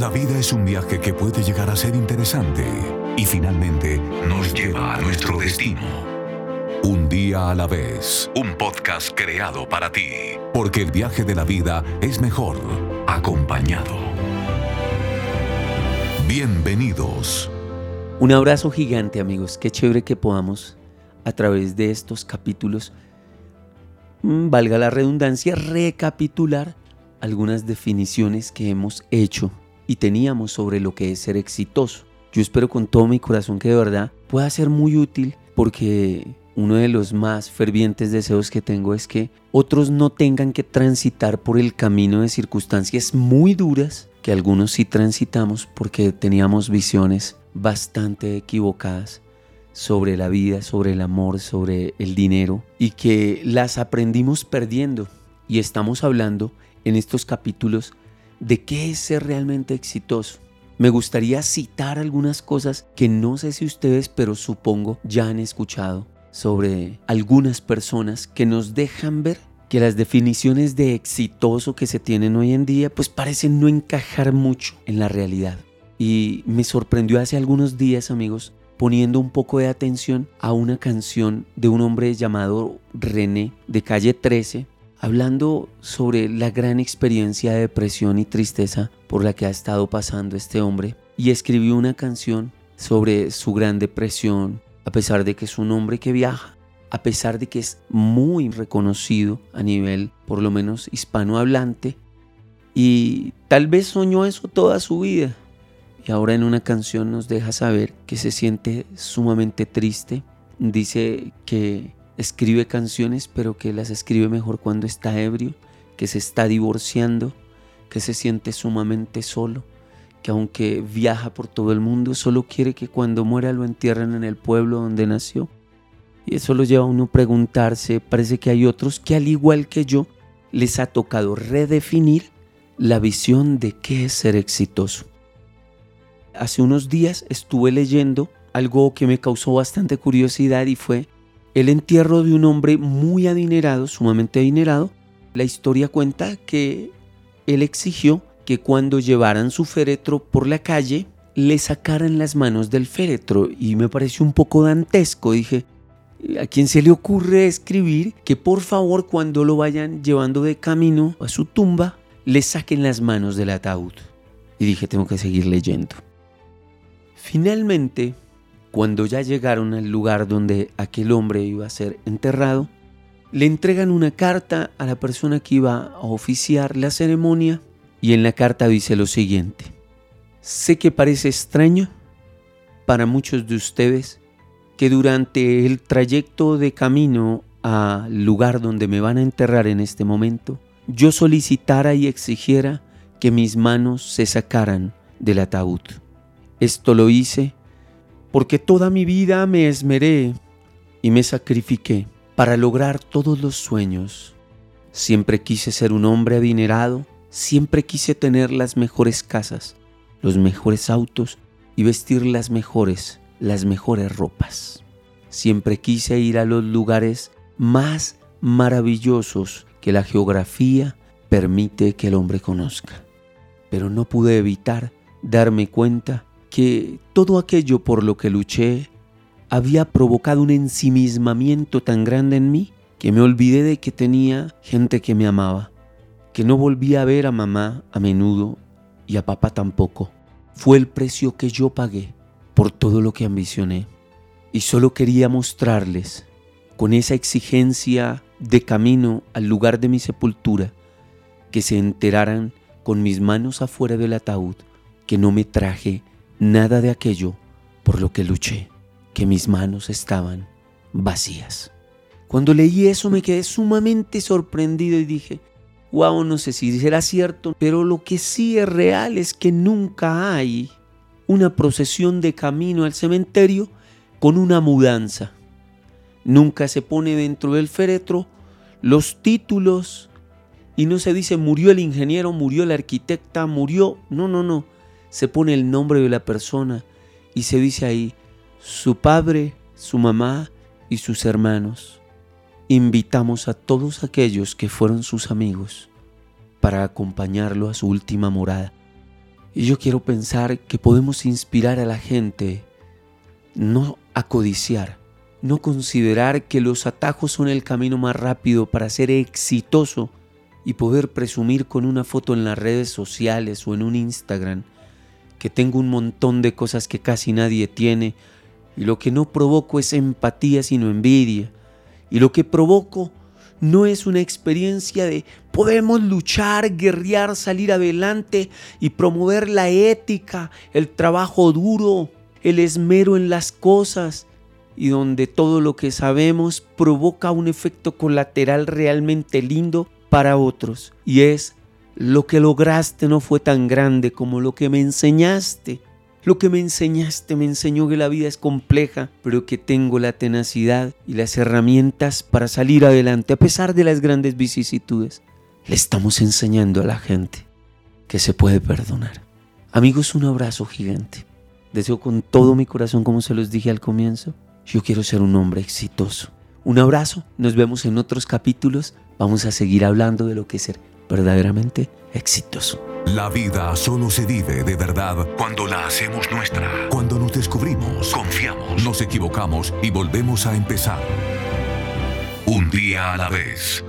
La vida es un viaje que puede llegar a ser interesante y finalmente nos lleva a nuestro destino. Un día a la vez, un podcast creado para ti, porque el viaje de la vida es mejor acompañado. Bienvenidos. Un abrazo gigante amigos, qué chévere que podamos a través de estos capítulos, mm, valga la redundancia, recapitular algunas definiciones que hemos hecho y teníamos sobre lo que es ser exitoso. Yo espero con todo mi corazón que de verdad pueda ser muy útil porque uno de los más fervientes deseos que tengo es que otros no tengan que transitar por el camino de circunstancias muy duras que algunos sí transitamos porque teníamos visiones bastante equivocadas sobre la vida, sobre el amor, sobre el dinero y que las aprendimos perdiendo. Y estamos hablando en estos capítulos de qué es ser realmente exitoso. Me gustaría citar algunas cosas que no sé si ustedes, pero supongo ya han escuchado sobre algunas personas que nos dejan ver que las definiciones de exitoso que se tienen hoy en día pues parecen no encajar mucho en la realidad. Y me sorprendió hace algunos días, amigos, poniendo un poco de atención a una canción de un hombre llamado René de calle 13, hablando sobre la gran experiencia de depresión y tristeza por la que ha estado pasando este hombre y escribió una canción sobre su gran depresión, a pesar de que es un hombre que viaja, a pesar de que es muy reconocido a nivel por lo menos hispanohablante y tal vez soñó eso toda su vida. Y ahora en una canción nos deja saber que se siente sumamente triste, dice que escribe canciones, pero que las escribe mejor cuando está ebrio, que se está divorciando, que se siente sumamente solo, que aunque viaja por todo el mundo, solo quiere que cuando muera lo entierren en el pueblo donde nació. Y eso lo lleva a uno a preguntarse, parece que hay otros que al igual que yo, les ha tocado redefinir la visión de qué es ser exitoso. Hace unos días estuve leyendo algo que me causó bastante curiosidad y fue el entierro de un hombre muy adinerado, sumamente adinerado. La historia cuenta que él exigió que cuando llevaran su féretro por la calle, le sacaran las manos del féretro y me pareció un poco dantesco. Dije, ¿a quién se le ocurre escribir que por favor cuando lo vayan llevando de camino a su tumba, le saquen las manos del ataúd? Y dije, tengo que seguir leyendo. Finalmente, cuando ya llegaron al lugar donde aquel hombre iba a ser enterrado, le entregan una carta a la persona que iba a oficiar la ceremonia y en la carta dice lo siguiente. Sé que parece extraño para muchos de ustedes que durante el trayecto de camino al lugar donde me van a enterrar en este momento, yo solicitara y exigiera que mis manos se sacaran del ataúd. Esto lo hice porque toda mi vida me esmeré y me sacrifiqué para lograr todos los sueños. Siempre quise ser un hombre adinerado, siempre quise tener las mejores casas, los mejores autos y vestir las mejores, las mejores ropas. Siempre quise ir a los lugares más maravillosos que la geografía permite que el hombre conozca. Pero no pude evitar darme cuenta que todo aquello por lo que luché había provocado un ensimismamiento tan grande en mí que me olvidé de que tenía gente que me amaba, que no volví a ver a mamá a menudo y a papá tampoco. Fue el precio que yo pagué por todo lo que ambicioné. Y solo quería mostrarles, con esa exigencia de camino al lugar de mi sepultura, que se enteraran con mis manos afuera del ataúd que no me traje nada de aquello por lo que luché, que mis manos estaban vacías. Cuando leí eso me quedé sumamente sorprendido y dije, wow, no sé si será cierto, pero lo que sí es real es que nunca hay una procesión de camino al cementerio con una mudanza. Nunca se pone dentro del féretro los títulos y no se dice murió el ingeniero, murió el arquitecta, murió. No, no, no se pone el nombre de la persona y se dice ahí su padre, su mamá y sus hermanos. Invitamos a todos aquellos que fueron sus amigos para acompañarlo a su última morada. Y yo quiero pensar que podemos inspirar a la gente, no a codiciar, no considerar que los atajos son el camino más rápido para ser exitoso y poder presumir con una foto en las redes sociales o en un Instagram que tengo un montón de cosas que casi nadie tiene y lo que no provoco es empatía sino envidia. Y lo que provoco no es una experiencia de podemos luchar, guerrear, salir adelante y promover la ética, el trabajo duro, el esmero en las cosas y donde todo lo que sabemos provoca un efecto colateral realmente lindo para otros y es lo que lograste no fue tan grande como lo que me enseñaste. Lo que me enseñaste me enseñó que la vida es compleja, pero que tengo la tenacidad y las herramientas para salir adelante a pesar de las grandes vicisitudes. Le estamos enseñando a la gente que se puede perdonar. Amigos, un abrazo gigante. Deseo con todo mi corazón, como se los dije al comienzo, yo quiero ser un hombre exitoso. Un abrazo, nos vemos en otros capítulos. Vamos a seguir hablando de lo que es ser verdaderamente exitoso. La vida solo se vive de verdad cuando la hacemos nuestra. Cuando nos descubrimos, confiamos, nos equivocamos y volvemos a empezar. Un día a la vez.